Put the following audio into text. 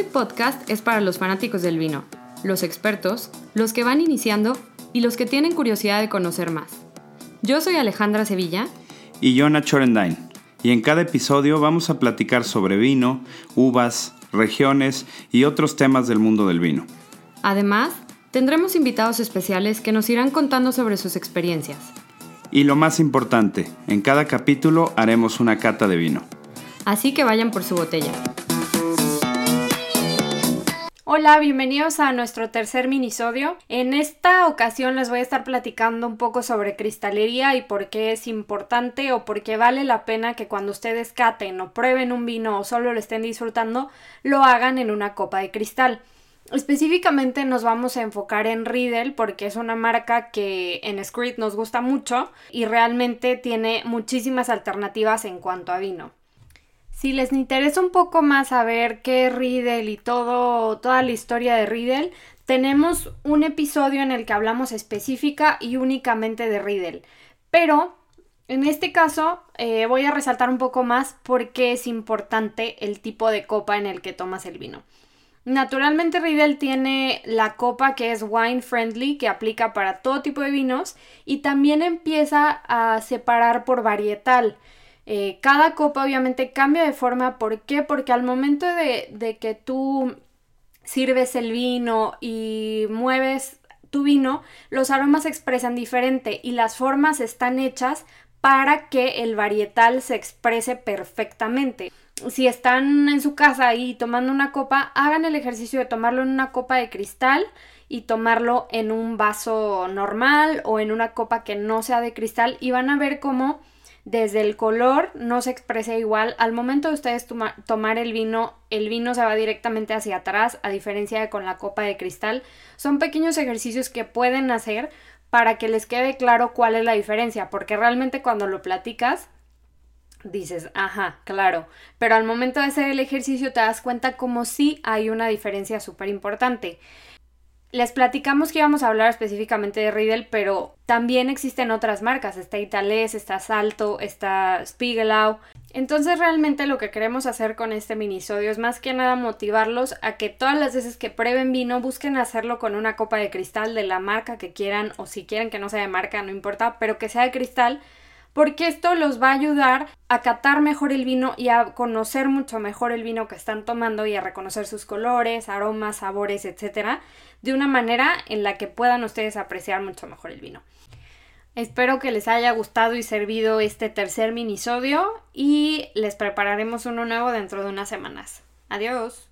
Smoothie Podcast es para los fanáticos del vino, los expertos, los que van iniciando y los que tienen curiosidad de conocer más. Yo soy Alejandra Sevilla. Y yo Nacho Y en cada episodio vamos a platicar sobre vino, uvas, regiones y otros temas del mundo del vino. Además, tendremos invitados especiales que nos irán contando sobre sus experiencias. Y lo más importante, en cada capítulo haremos una cata de vino. Así que vayan por su botella. Hola, bienvenidos a nuestro tercer minisodio. En esta ocasión les voy a estar platicando un poco sobre cristalería y por qué es importante o por qué vale la pena que cuando ustedes caten o prueben un vino o solo lo estén disfrutando, lo hagan en una copa de cristal. Específicamente nos vamos a enfocar en Riedel porque es una marca que en Screed nos gusta mucho y realmente tiene muchísimas alternativas en cuanto a vino. Si les interesa un poco más saber qué es Riddle y todo, toda la historia de Riddle, tenemos un episodio en el que hablamos específica y únicamente de Riddle. Pero en este caso eh, voy a resaltar un poco más por qué es importante el tipo de copa en el que tomas el vino. Naturalmente Riddle tiene la copa que es wine friendly, que aplica para todo tipo de vinos, y también empieza a separar por varietal. Eh, cada copa obviamente cambia de forma. ¿Por qué? Porque al momento de, de que tú sirves el vino y mueves tu vino, los aromas se expresan diferente y las formas están hechas para que el varietal se exprese perfectamente. Si están en su casa ahí tomando una copa, hagan el ejercicio de tomarlo en una copa de cristal y tomarlo en un vaso normal o en una copa que no sea de cristal y van a ver cómo desde el color no se expresa igual. Al momento de ustedes tomar el vino, el vino se va directamente hacia atrás, a diferencia de con la copa de cristal. Son pequeños ejercicios que pueden hacer para que les quede claro cuál es la diferencia, porque realmente cuando lo platicas, dices, ajá, claro, pero al momento de hacer el ejercicio te das cuenta como sí hay una diferencia súper importante. Les platicamos que íbamos a hablar específicamente de Riedel, pero también existen otras marcas. Está Italés, está Salto, está Spiegelau. Entonces realmente lo que queremos hacer con este minisodio es más que nada motivarlos a que todas las veces que prueben vino busquen hacerlo con una copa de cristal de la marca que quieran o si quieren que no sea de marca, no importa, pero que sea de cristal porque esto los va a ayudar a catar mejor el vino y a conocer mucho mejor el vino que están tomando y a reconocer sus colores, aromas, sabores, etcétera, de una manera en la que puedan ustedes apreciar mucho mejor el vino. Espero que les haya gustado y servido este tercer minisodio y les prepararemos uno nuevo dentro de unas semanas. Adiós.